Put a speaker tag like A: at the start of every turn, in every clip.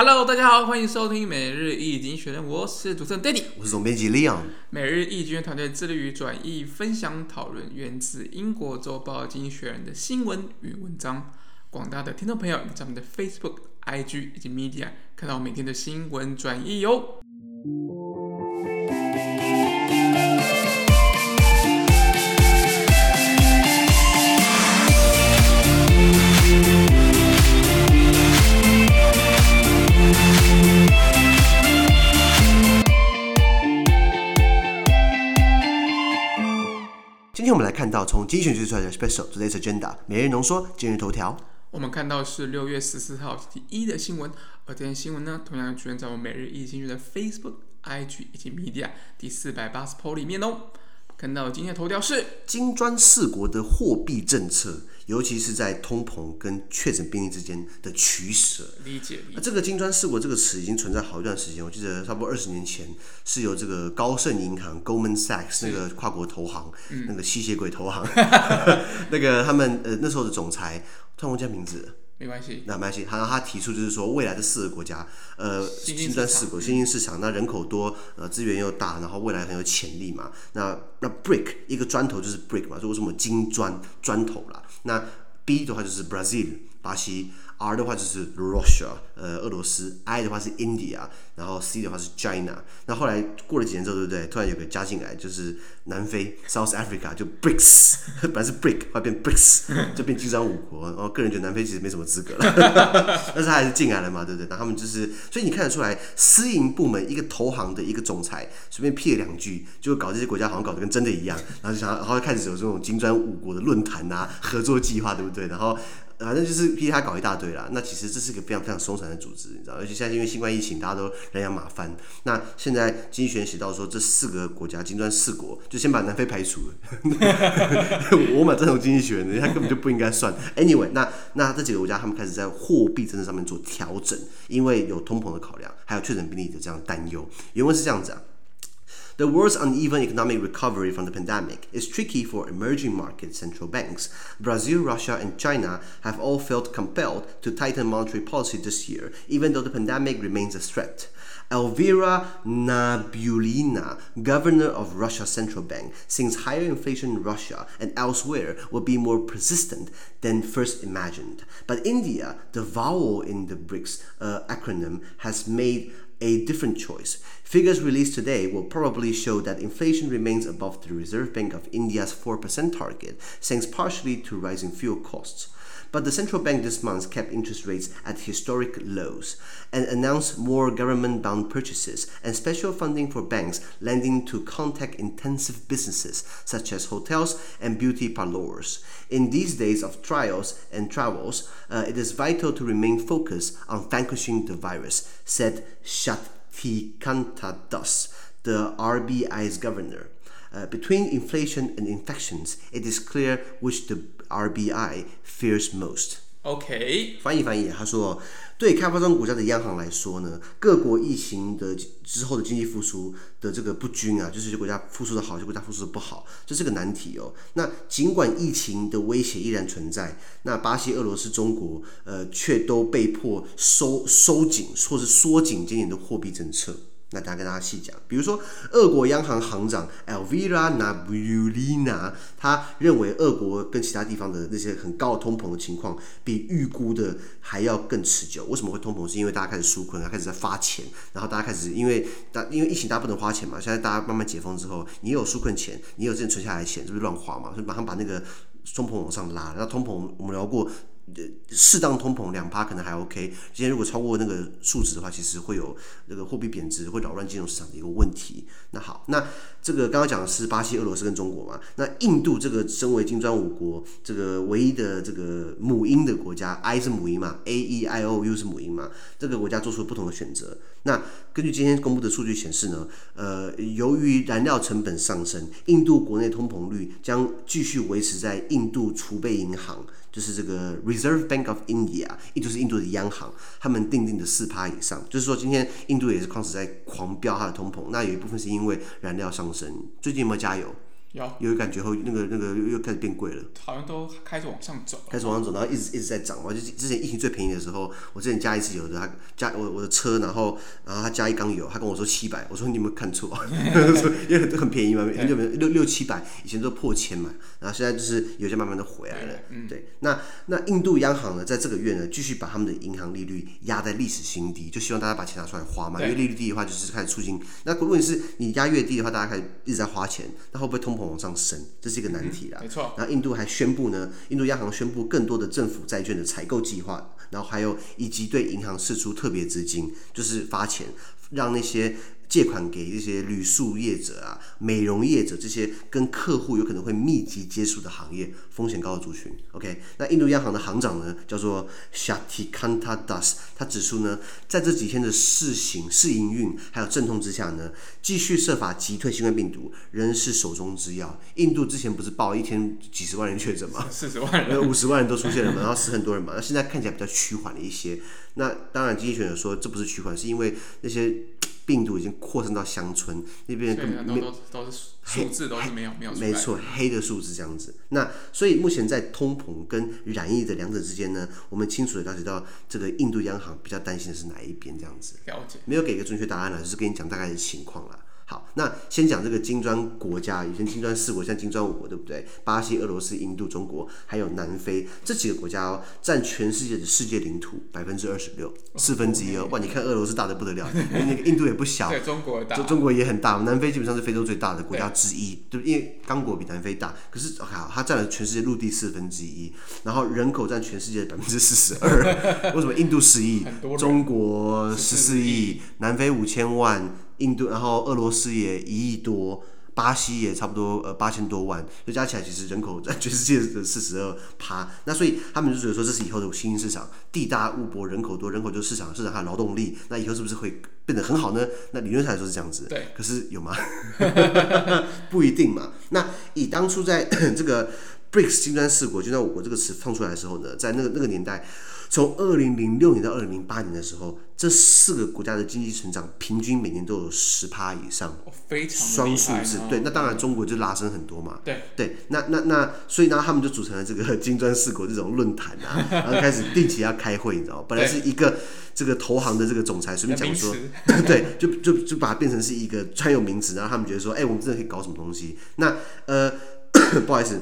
A: Hello，大家好，欢迎收听每日易经济学人，我是主持人 Daddy，
B: 我是总编辑 Leon。
A: 每日易经团队致力于转译、分享、讨论源自英国周报《经济学人》的新闻与文章。广大的听众朋友，在我们的 Facebook、IG 以及 Media 看到每天的新闻转译哟。
B: 今今天我们来看到从精选出来的 Special Today's Agenda 每日浓缩今日头条。
A: 我们看到是六月十四号第一的新闻，而这篇新闻呢，同样出现在我们每日一经济学人的 Facebook、IG 以及 Media 第四百八十 po 里面哦。看到今天的头条是
B: 金砖四国的货币政策，尤其是在通膨跟确诊病例之间的取舍。
A: 理解。理解。
B: 这个金砖四国这个词已经存在好一段时间，我记得差不多二十年前是由这个高盛银行 （Goldman Sachs） 那个跨国投行，嗯、那个吸血鬼投行，那个他们呃那时候的总裁，突然忘记名字。
A: 没关系，
B: 那没关系。他他提出就是说，未来的四个国家，呃，金砖四国新兴市场，那人口多，呃，资源又大，然后未来很有潜力嘛。那那 brick 一个砖头就是 brick 嘛，说为什么金砖砖头啦？那 B 的话就是 Brazil 巴西。R 的话就是 Russia，呃，俄罗斯；I 的话是 India，然后 C 的话是 China。那后来过了几年之后，对不对？突然有个加进来，就是南非 South Africa，就 BRICS，本来是 Brick，后来变 BRICS，就变金砖五国。然后个人觉得南非其实没什么资格了，但是他还是进来了嘛，对不对？那他们就是，所以你看得出来，私营部门一个投行的一个总裁随便辟了两句，就搞这些国家好像搞得跟真的一样，然后就想，然后开始有这种金砖五国的论坛啊，合作计划，对不对？然后。反正就是逼他搞一大堆啦。那其实这是个非常非常松散的组织，你知道，而且现在因为新冠疫情，大家都人仰马翻。那现在经济学人写到说，这四个国家金砖四国，就先把南非排除了。我蛮赞同经济学人的，他根本就不应该算。Anyway，那那这几个国家他们开始在货币政策上面做调整，因为有通膨的考量，还有确诊病例的这样担忧。原文是这样子啊。The world's uneven economic recovery from the pandemic is tricky for emerging market central banks. Brazil, Russia, and China have all felt compelled to tighten monetary policy this year, even though the pandemic remains a threat. Elvira Nabiullina, governor of Russia's central bank, thinks higher inflation in Russia and elsewhere will be more persistent than first imagined. But India, the vowel in the BRICS uh, acronym, has made a different choice. Figures released today will probably show that inflation remains above the Reserve Bank of India's 4% target, thanks partially to rising fuel costs. But the central bank this month kept interest rates at historic lows and announced more government bond purchases and special funding for banks lending to contact intensive businesses such as hotels and beauty parlors. In these days of trials and travels, uh, it is vital to remain focused on vanquishing the virus, said Shaktikanta Das, the RBI's governor. Uh, between inflation and infections, it is clear which the RBI fears most.
A: OK，
B: 翻译翻译，他说，对开发中国家的央行来说呢，各国疫情的之后的经济复苏的这个不均啊，就是国家复苏的好，就国家复苏的不好，这是个难题哦。那尽管疫情的威胁依然存在，那巴西、俄罗斯、中国，呃，却都被迫收收紧或是缩紧今年的货币政策。那大家跟大家细讲，比如说，俄国央行行长 Elvira Nabiulina，他认为俄国跟其他地方的那些很高的通膨的情况，比预估的还要更持久。为什么会通膨？是因为大家开始纾困啊，开始在发钱，然后大家开始因为大因为疫情大家不能花钱嘛，现在大家慢慢解封之后，你有纾困钱，你有这些存下来的钱，是不是乱花嘛？所以马上把那个通膨往上拉。那通膨我们聊过。适当通膨两趴可能还 OK，今天如果超过那个数值的话，其实会有那个货币贬值，会扰乱金融市场的一个问题。那好，那这个刚刚讲的是巴西、俄罗斯跟中国嘛？那印度这个身为金砖五国这个唯一的这个母婴的国家，I 是母婴嘛，A E I O U 是母婴嘛？这个国家做出了不同的选择。那根据今天公布的数据显示呢，呃，由于燃料成本上升，印度国内通膨率将继续维持在印度储备银行。就是这个 Reserve Bank of India，也就是印度的央行，他们定定的四趴以上。就是说，今天印度也是矿石在狂飙它的通膨，那有一部分是因为燃料上升。最近有没有加油？
A: 有
B: 有感觉后，那个那个又又开始变贵了，
A: 好像都开始往上走，
B: 开始往上走，然后一直一直在涨嘛。就之前疫情最便宜的时候，我之前加一次油的，他加我我的车，然后然后他加一缸油，他跟我说七百，我说你有没有看错？因为很很便宜嘛，很久没六六七百，以前都破千嘛，然后现在就是油价慢慢的回来了。对，嗯、对，那那印度央行呢，在这个月呢，继续把他们的银行利率压在历史新低，就希望大家把钱拿出来花嘛，因为利率低的话，就是开始促进。那如果你是你压越低的话，大家开始一直在花钱，那会不会通膨往上升？这是一个难题啦。
A: 嗯、没错。
B: 然后印度还宣布呢，印度央行宣布更多的政府债券的采购计划，然后还有以及对银行释出特别资金，就是发钱让那些。借款给这些旅宿业者啊、美容业者这些跟客户有可能会密集接触的行业，风险高的族群。OK，那印度央行的行长呢，叫做 Shaktikanta Das，他指出呢，在这几天的试行、试营运还有阵痛之下呢，继续设法击退新冠病毒仍是手中之药。印度之前不是报一天几十万人确诊吗？
A: 四十万人，
B: 五十万人都出现了嘛，然后死很多人嘛。那现在看起来比较趋缓了一些。那当然，经济学者说这不是趋缓，是因为那些。病毒已经扩散到乡村那边，
A: 都都都是数字都是没有没有
B: 没错，黑的数字这样子。那所以目前在通膨跟染疫的两者之间呢，我们清楚的了解到这个印度央行比较担心的是哪一边这样子。
A: 了解，
B: 没有给一个准确答案了，就是跟你讲大概的情况了。好，那先讲这个金砖国家，以前金砖四国，现在金砖五国，对不对？巴西、俄罗斯、印度、中国，还有南非这几个国家哦，占全世界的世界领土百分之二十六，四分之一哦。哇，你看俄罗斯大的不得了，那个印度也不小，
A: 对，中国大，
B: 中国也很大。南非基本上是非洲最大的国家之一，对，因为刚果比南非大，可是好，它占了全世界陆地四分之一，然后人口占全世界的百分之四十二。为什么印度十亿，中国十四亿，南非五千万。印度，然后俄罗斯也一亿多，巴西也差不多呃八千多万，就加起来其实人口在全世界的四十二趴。那所以他们就觉得说这是以后的新兴市场，地大物博，人口多，人口就是市场，市场还有劳动力，那以后是不是会变得很好呢？那理论上来说是这样子，
A: 对。
B: 可是有吗？不一定嘛。那以当初在这个 BRICS 金砖四国、就像我国这个词放出来的时候呢，在那个那个年代。从二零零六年到二零零八年的时候，这四个国家的经济成长平均每年都有十趴以上，
A: 非常
B: 双数字。对，那当然中国就拉升很多嘛。
A: 对
B: 对，那那那，所以呢，他们就组成了这个金砖四国这种论坛啊，然后开始定期要开会，你知道吗？本来是一个这个投行的这个总裁随便讲说，对，就就就把它变成是一个专有名词，然后他们觉得说，哎，我们真的可以搞什么东西？那呃，不好意思。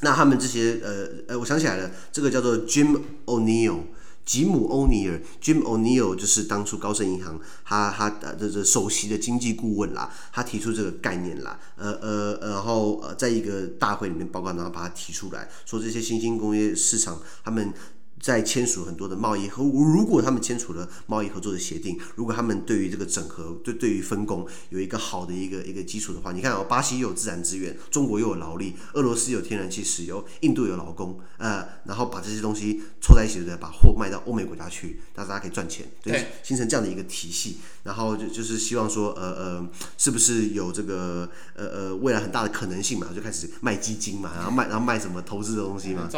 B: 那他们这些呃呃，我想起来了，这个叫做 Jim O'Neill，吉姆欧尼尔，Jim O'Neill 就是当初高盛银行他他的这这首席的经济顾问啦，他提出这个概念啦，呃呃，然后呃，在一个大会里面报告，然后把它提出来说，这些新兴工业市场他们。在签署很多的贸易和，如果他们签署了贸易合作的协定，如果他们对于这个整合，对对于分工有一个好的一个一个基础的话，你看哦，巴西又有自然资源，中国又有劳力，俄罗斯有天然气、石油，印度有劳工，呃，然后把这些东西凑在一起，对？把货卖到欧美国家去，让大家可以赚钱，对，形成这样的一个体系，然后就就是希望说，呃呃，是不是有这个呃呃未来很大的可能性嘛？就开始卖基金嘛，然后卖然后卖什么投资的东西嘛？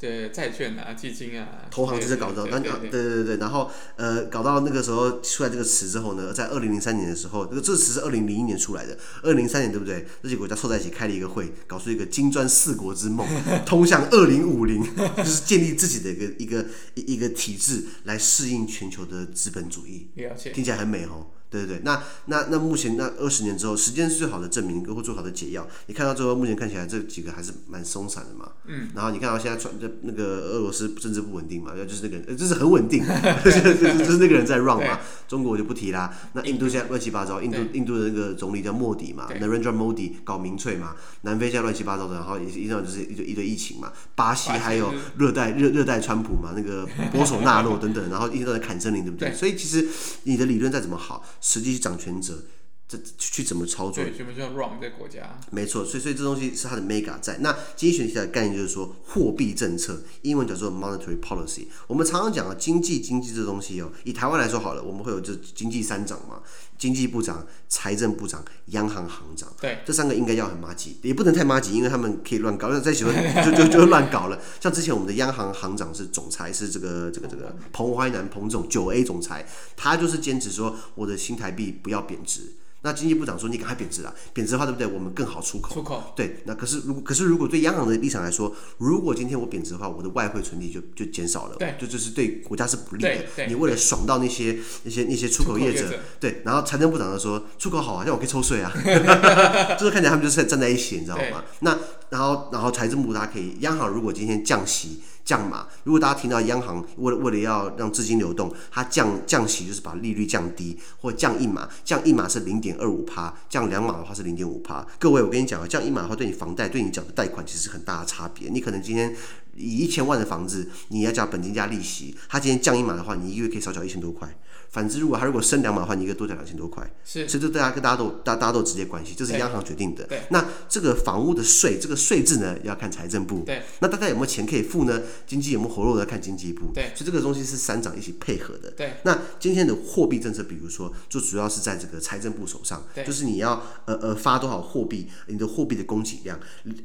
A: 对债券啊，基金啊，
B: 投行就是搞到，那对对对对，然后呃，搞到那个时候出来这个词之后呢，在二零零三年的时候，这个这个词是二零零一年出来的，二零零三年对不对？这些国家凑在一起开了一个会，搞出一个金砖四国之梦，通向二零五零，就是建立自己的一个一个一个体制来适应全球的资本主义，听起来很美哦。对对对，那那那目前那二十年之后，时间是最好的证明，或最好的解药。你看到最后，目前看起来这几个还是蛮松散的嘛。嗯。然后你看到现在传的那个俄罗斯政治不稳定嘛，就是那个人，就是很稳定，就是就是那个人在 run 嘛。中国我就不提啦。那印度现在乱七八糟，印度印度的那个总理叫莫迪嘛，Narendra Modi 搞民粹嘛。南非现在乱七八糟的，然后也一样就是一堆一堆疫情嘛。巴西还有热带热热带川普嘛，那个波索纳洛等等，然后一直都在砍森林，对不对？所以其实你的理论再怎么好。实际掌权者，这去怎么操作？
A: 对，全部就要 run 这国家。
B: 没错，所以所以这东西是它的 mega 在。那经济学的概念就是说，货币政策，英文叫做 monetary policy。我们常常讲啊，经济经济这东西哦，以台湾来说好了，我们会有这经济三长嘛，经济部长、财政部长、央行行长。
A: 对，
B: 这三个应该要很麻吉，也不能太麻吉，因为他们可以乱搞，那再喜欢就就就乱搞了。像之前我们的央行行长是总裁，是这个这个这个彭淮南彭总九 A 总裁，他就是坚持说我的新台币不要贬值。那经济部长说你赶快贬值了，贬值的话对不对？我们更好出口。
A: 出口。
B: 对，那可是如果可是如果对央行的立场来说，如果今天我贬值的话，我的外汇存底就就减少了，
A: 对，
B: 就就是对国家是不利的。你为了爽到那些那些那些出口业者，对，然后财政部长就说出口好啊，像我可以抽税啊，就是看起来他们就是站在一起，你知道吗？那然后然后财政部他可以，央行如果今天降息。降码，如果大家听到央行为了为了要让资金流动，它降降息就是把利率降低，或降一码，降一码是零点二五趴，降两码的话是零点五趴。各位，我跟你讲啊，降一码的话对你房贷对你缴的贷款其实是很大的差别。你可能今天以一千万的房子，你要缴本金加利息，它今天降一码的话，你一个月可以少缴一千多块。反之，如果他如果升两码的话，你一个多缴两千多块，
A: 是，
B: 所以这大家跟大家都大大家都有直接关系，这是央行决定的。对，那这个房屋的税，这个税制呢，要看财政部。对，那大家有没有钱可以付呢？经济有没有活络的，要看经济部。对，所以这个东西是三长一起配合的。对，那今天的货币政策，比如说，就主要是在这个财政部手上，对，就是你要呃呃发多少货币，你的货币的供给量，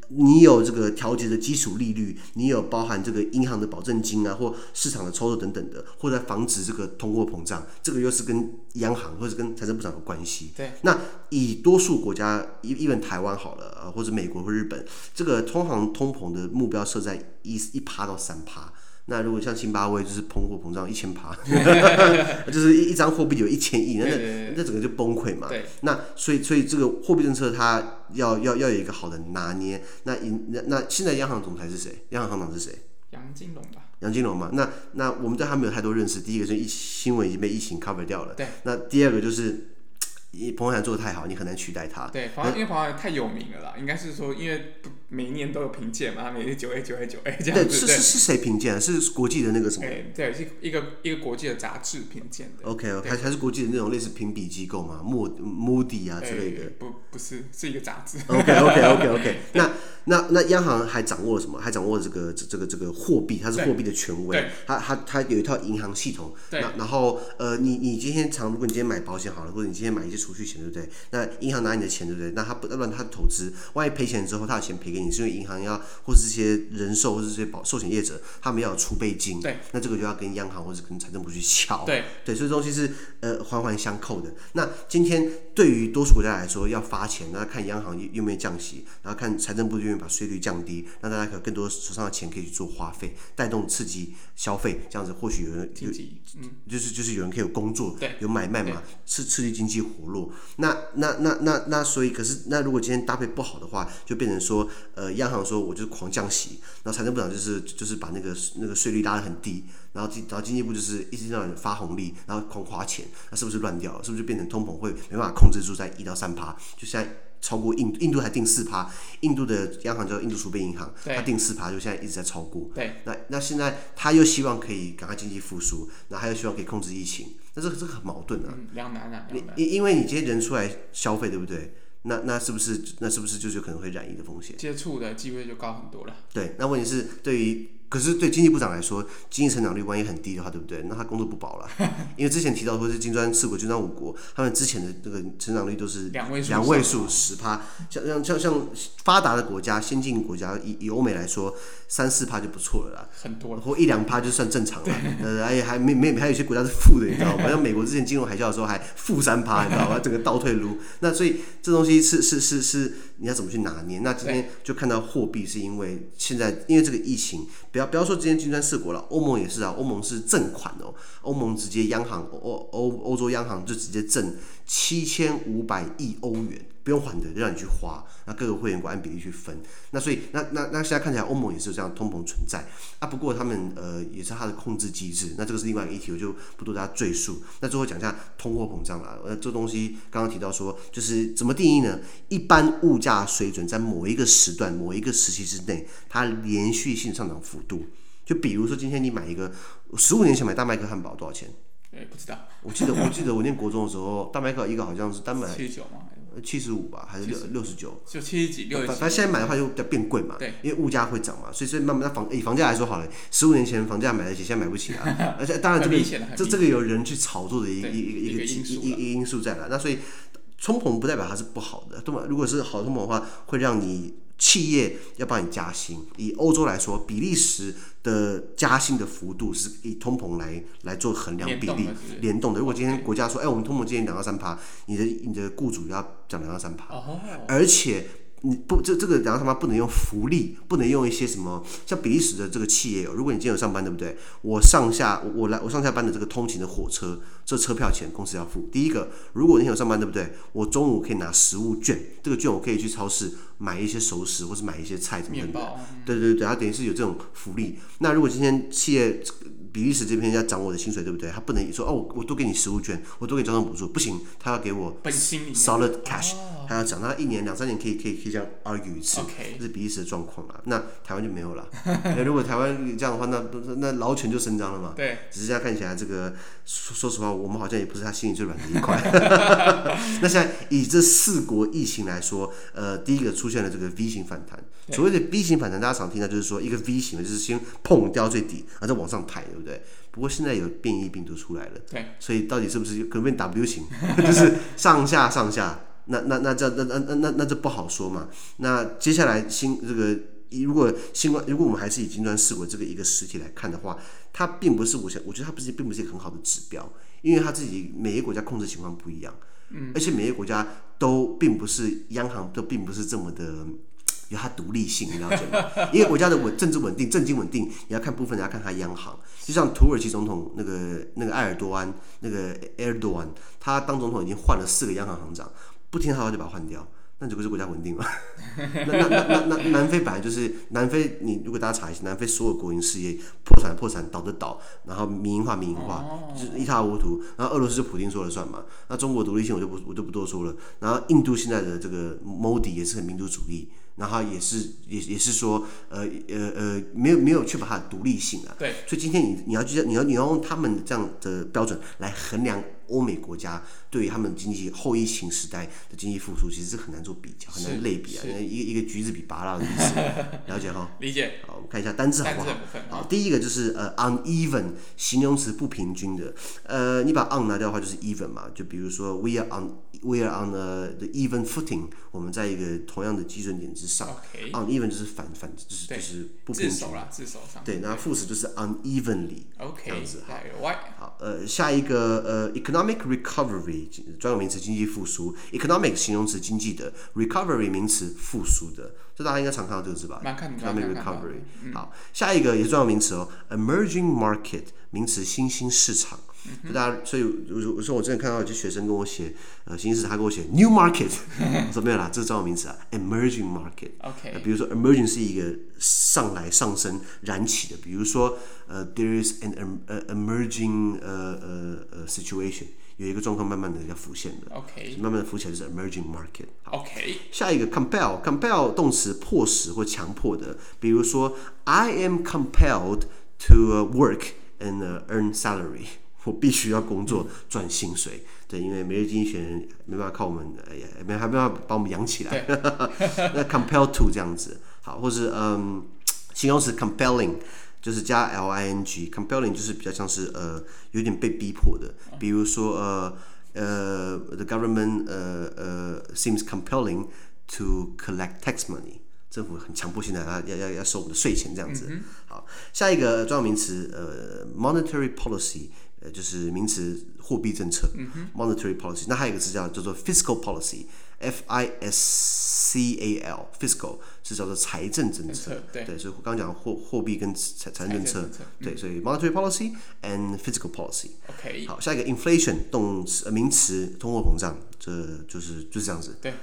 B: 你有这个调节的基础利率，你有包含这个银行的保证金啊，或市场的操作等等的，或者防止这个通货膨胀，这个又是跟央行或者跟财政部长有关系。对，那以多数国家，一一本台湾好了，或者美国或日本，这个通常通膨的目标设在一一趴到三趴。那如果像津巴威，就是通货膨胀一千趴，就是一一张货币有一千亿，那那那整个就崩溃嘛。对，那所以所以这个货币政策它要要要有一个好的拿捏。那那那现在央行总裁是谁？央行行长是谁？
A: 杨金龙吧。
B: 杨金龙嘛，那那我们对他没有太多认识。第一个是疫新闻已经被疫情 cover 掉了，对。那第二个就是，彭淮南做的太好，你很难取代他。
A: 对，因为彭淮南太有名了啦，应该是说，因为每一年都有评鉴嘛，他每年九 A 九 A 九 A 这样子。对，
B: 是是是谁评鉴？是国际的那个什么？
A: 对，是一个一个国际的杂志评鉴的。
B: OK，还还是国际的那种类似评比机构嘛，莫 Moody 啊之类的。
A: 不不是，是一个杂志。
B: OK OK OK OK，那。那那央行还掌握了什么？还掌握了这个这个这个货币，它是货币的权威。它它它有一套银行系统。对。然后呃，你你今天常，如果你今天买保险好了，或者你今天买一些储蓄险，对不对？那银行拿你的钱，对不对？那他不乱他的投资，万一赔钱之后，他的钱赔给你，是因为银行要或是这些人寿或是这些保寿险业者，他们要有储备金。对。那这个就要跟央行或者跟财政部去敲。对。对，所以这东西是呃环环相扣的。那今天对于多数国家来说，要发钱，那看央行愿不愿意降息，然后看财政部愿意把税率降低，让大家有更多手上的钱可以去做花费，带动刺激消费，这样子或许有人有，嗯，就是就是有人可以有工作，对，有买卖嘛，刺刺激经济活络。那那那那那所以，可是那如果今天搭配不好的话，就变成说，呃，央行说我就是狂降息，然后财政部长就是就是把那个那个税率拉得很低，然后经然后经济部就是一直让人发红利，然后狂花钱，那是不是乱掉了？是不是就变成通膨会没办法控制住在一到三趴？就像。超过印度，印度还定四趴，印度的央行叫印度储备银行，它定四趴，就现在一直在超过。对，那那现在他又希望可以赶快经济复苏，那他又希望可以控制疫情，那这个这个很矛盾啊。
A: 两难啊，两难。
B: 因因为你这些人出来消费，对不对？那那是不是那是不是就是可能会染疫的风险？
A: 接触的机会就高很多了。
B: 对，那问题是对于。可是对经济部长来说，经济成长率万一很低的话，对不对？那他工作不保了。因为之前提到说是金砖四国、金砖五国，他们之前的这个成长率都是两位数、两位数十趴。像像像像发达的国家、先进国家，以以欧美来说，三四趴就不错了啦。很多了。或一两趴就算正常了。呃，而且，还没没还有一些国家是负的，你知道吗？像美国之前金融海啸的时候还负三趴，你知道吗？整个倒退路。那所以这东西是是是是，你要怎么去拿捏？那今天就看到货币是因为现在因为这个疫情。不要不要说今天金砖四国了，欧盟也是啊，欧盟是赠款哦，欧盟直接央行欧欧欧洲央行就直接挣七千五百亿欧元。不用还的，就让你去花。那各个会员国按比例去分。那所以，那那那现在看起来，欧盟也是有这样通膨存在啊。不过他们呃也是它的控制机制。那这个是另外一个议题，我就不多加赘述。那最后讲一下通货膨胀了。呃，这东西刚刚提到说，就是怎么定义呢？一般物价水准在某一个时段、某一个时期之内，它连续性上涨幅度。就比如说，今天你买一个十五年前买大麦克汉堡多少钱？
A: 哎，不知道。
B: 我记得我记得我念国中的时候，大麦克一个好像是单买
A: 七十九吗？
B: 七十五吧，还是六六十九？
A: 就七十几、六十。
B: 反正现在买的话就比较变贵嘛，对，因为物价会涨嘛，所以所以慢慢房以房价来说好了，十五年前房价买得起，现在买不起啊。而且当然这个这这个有人去炒作的一一一个一个一个因素在了。那所以通膨不代表它是不好的，对吗？如果是好通膨的话，会让你企业要帮你加薪。以欧洲来说，比利时的加薪的幅度是以通膨来来做衡量比例联动的。如果今天国家说，哎，我们通膨今天两到三趴，你的你的雇主要涨两到三趴，而且。你不，这这个然后他妈不能用福利，不能用一些什么像比利时的这个企业哦。如果你今天有上班，对不对？我上下我我来我上下班的这个通勤的火车，这车票钱公司要付。第一个，如果你有上班，对不对？我中午可以拿食物券，这个券我可以去超市买一些熟食，或是买一些菜什么的。对对对，它等于是有这种福利。那如果今天企业比利时这边要涨我的薪水，对不对？他不能说哦，我多给你食物券，我多给你交通补助，不行，他要给我 solid cash。还要讲，他一年两三年可以可以可以这样 argue 一次.这是比利时的状况啊。那台湾就没有了。如果台湾这样的话，那那劳权就伸张了嘛。对。只是现在看起来，这个说说实话，我们好像也不是他心里最软的一块。那现在以这四国疫情来说，呃，第一个出现了这个 V 型反弹。所谓的 V 型反弹，大家常听到就是说一个 V 型的，就是先碰掉最底，然后再往上抬，对不对？不过现在有变异病毒出来了，对。所以到底是不是可能变 W 型，就是上下上下。那那那这那那那那那这不好说嘛。那接下来新这个，如果新冠，如果我们还是以金砖四国这个一个实体来看的话，它并不是我想，我觉得它不是并不是一个很好的指标，因为它自己每一个国家控制情况不一样，嗯，而且每一个国家都并不是央行都并不是这么的有它独立性，你了解吗？一个国家的稳政治稳定、政经稳定，你要看部分，你要看它央行。就像土耳其总统那个那个埃尔多安，那个埃尔多安，他当总统已经换了四个央行行长。不听他话就把它换掉，那这不是国家稳定吗？那那那那那南非本来就是南非，你如果大家查一下，南非所有国营事业破产破产倒的倒，然后民营化民营化，就是一塌糊涂。然后俄罗斯就普京说了算嘛。那中国独立性我就不我就不多说了。然后印度现在的这个 Modi 也是很民族主义，然后也是也也是说呃呃呃没有没有确保它的独立性啊。对。所以今天你你要去你要你要用他们这样的标准来衡量。欧美国家对于他们经济后疫情时代的经济复苏，其实是很难做比较，很难类比啊。一个一个橘子比拔蜡的意思，了解哈？理解。好，我们看一下单字好不好？好，第一个就是呃，uneven，形容词不平均的。呃，你把 on 拿掉的话，就是 even 嘛。就比如说，we are on，we are on the the even footing，我们在一个同样的基准点之上。uneven 就是反反，就是就是不平均。对，那副词就是 unevenly。OK。这样子哈。好，呃，下一个呃，economic。Economic recovery 专有名词，经济复苏。Economic 形容词，经济的；recovery 名词，复苏的。这大家应该常看到这个字吧？Economic recovery。好，下一个也是专有名词哦，emerging market 名词，新兴市场。就大家，所以我说我之前看到有些学生跟我写，呃，新兴市场，他跟我写 new market，我说没有啦，这是专有名词啊，emerging market。OK。比如说 emerging 是一个上来上升燃起的，比如说呃，there is an 呃 emerging 呃呃呃 situation，有一个状况慢慢的要浮现的，OK，慢慢的浮起来就是 emerging market。OK。下一个 compel，compel 动词迫使或强迫的，比如说 I am compelled to work and earn salary。我必须要工作赚薪水，对，因为每日经济学人没办法靠我们，哎呀，没还没办法把我们养起来。那 compelled to 这样子，好，或是嗯，形容词 compelling 就是加 l i n g，compelling 就是比较像是呃有点被逼迫的，比如说呃呃，the government 呃呃 seems compelling to collect tax money，政府很强迫性的要要要要收我们的税钱这样子。嗯、好，下一个专有名词呃 monetary policy。就是名词货币政策、嗯、（monetary policy）。那还有一个词叫叫做 fiscal policy，f i s c a l，fiscal 是叫做财政政策。对，对，所以刚刚讲货货币跟财财政政策。对，所以 monetary policy and fiscal policy。OK。好，下一个 inflation 动词呃名词通货膨胀，这就是就是这样子。对。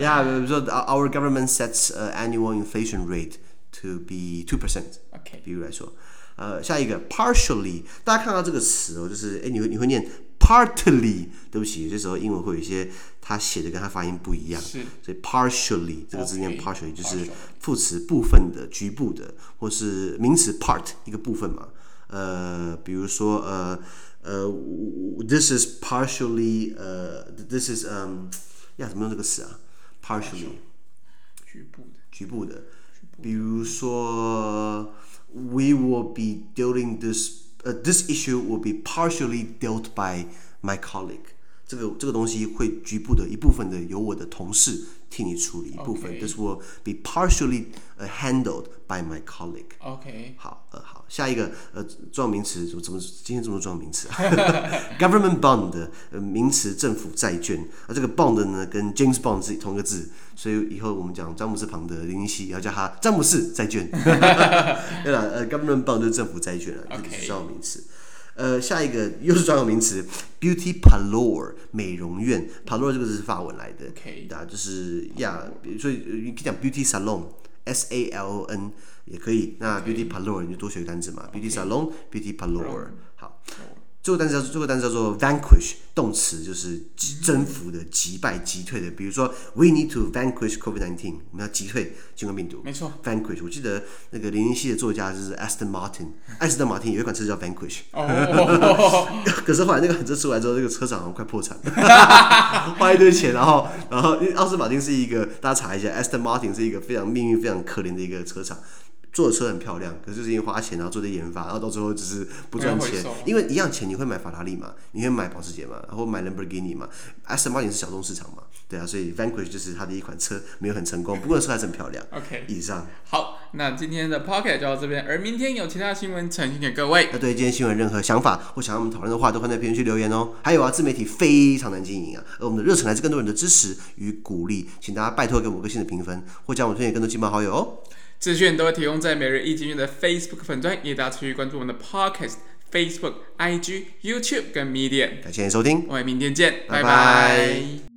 B: 呀，比如说 our government sets annual inflation rate to be two percent。OK。比如来说。呃，下一个 partially，大家看到这个词哦，就是哎，你会你会念 partly，对不起，有些时候英文会有一些他写的跟他发音不一样，是，所以 partially 这个字念 partially，就是副词部分的、局部的，或是名词 part 一个部分嘛。呃，比如说呃呃，this is partially，呃，this is 嗯，呀，怎么用这个词啊？partially，局部的，局部的，比如说。We will be dealing this, uh, this issue will be partially dealt by my colleague. 这个这个东西会局部的一部分的由我的同事替你处理一部分。This will be partially handled by my colleague.
A: OK，
B: 好，呃，好，下一个呃，重要名词怎么怎么今天这么多专有名词啊？Government bond，呃，名词政府债券。啊这个 bond 呢，跟 James Bond 是同一个字，所以以后我们讲詹姆斯旁的零零七，要叫他詹姆斯债券。对了，呃，Government bond 就是政府债券了，这是专有名词。呃，下一个又是专有名词，beauty parlor 美容院，parlor 这个字是法文来的
A: ，OK，
B: 啊，就是呀，所以你可以讲 beauty salon，S A L O N 也可以，那 beauty parlor 你就多学个单词嘛，beauty salon，beauty parlor，好。这个单词叫这个单词叫做 vanquish，动词就是征服的、击败、击退的。比如说，we need to vanquish COVID-19，我们要击退新冠病毒。
A: 没错
B: ，vanquish。我记得那个零零七的作家就是 Aston Martin，艾斯顿马丁有一款车叫 vanquish。哦。可是后来那个车出来之后，这个车厂好像快破产了，花一堆钱，然后然后因为奥斯马丁是一个大家查一下，Aston Martin 是一个非常命运非常可怜的一个车厂。做的车很漂亮，可是就是因为花钱然后做的研发，然后到最后只是不赚钱。因为一样钱，你会买法拉利嘛？你会买保时捷嘛？然后买兰博基尼嘛？Aston Martin 是小众市场嘛？对啊，所以 Vanquish 就是它的一款车，没有很成功，不过车还是很漂亮。
A: OK，
B: 以上。
A: 好，那今天的 Podcast 就到这边，而明天有其他新闻呈现给各位。
B: 那对今天新闻任何想法或想要我们讨论的话，都放在评论区留言哦。还有啊，自媒体非常难经营啊，而我们的热忱来自更多人的支持与鼓励，请大家拜托给我们个新的评分，或将我们推荐更多亲朋好友哦。
A: 资讯都会提供在每日一经讯的 Facebook 粉专，也大家持续关注我们的 Podcast、Facebook、IG、YouTube 跟 Medium。
B: 感谢收听，
A: 我们明天见，拜拜。
B: 拜拜。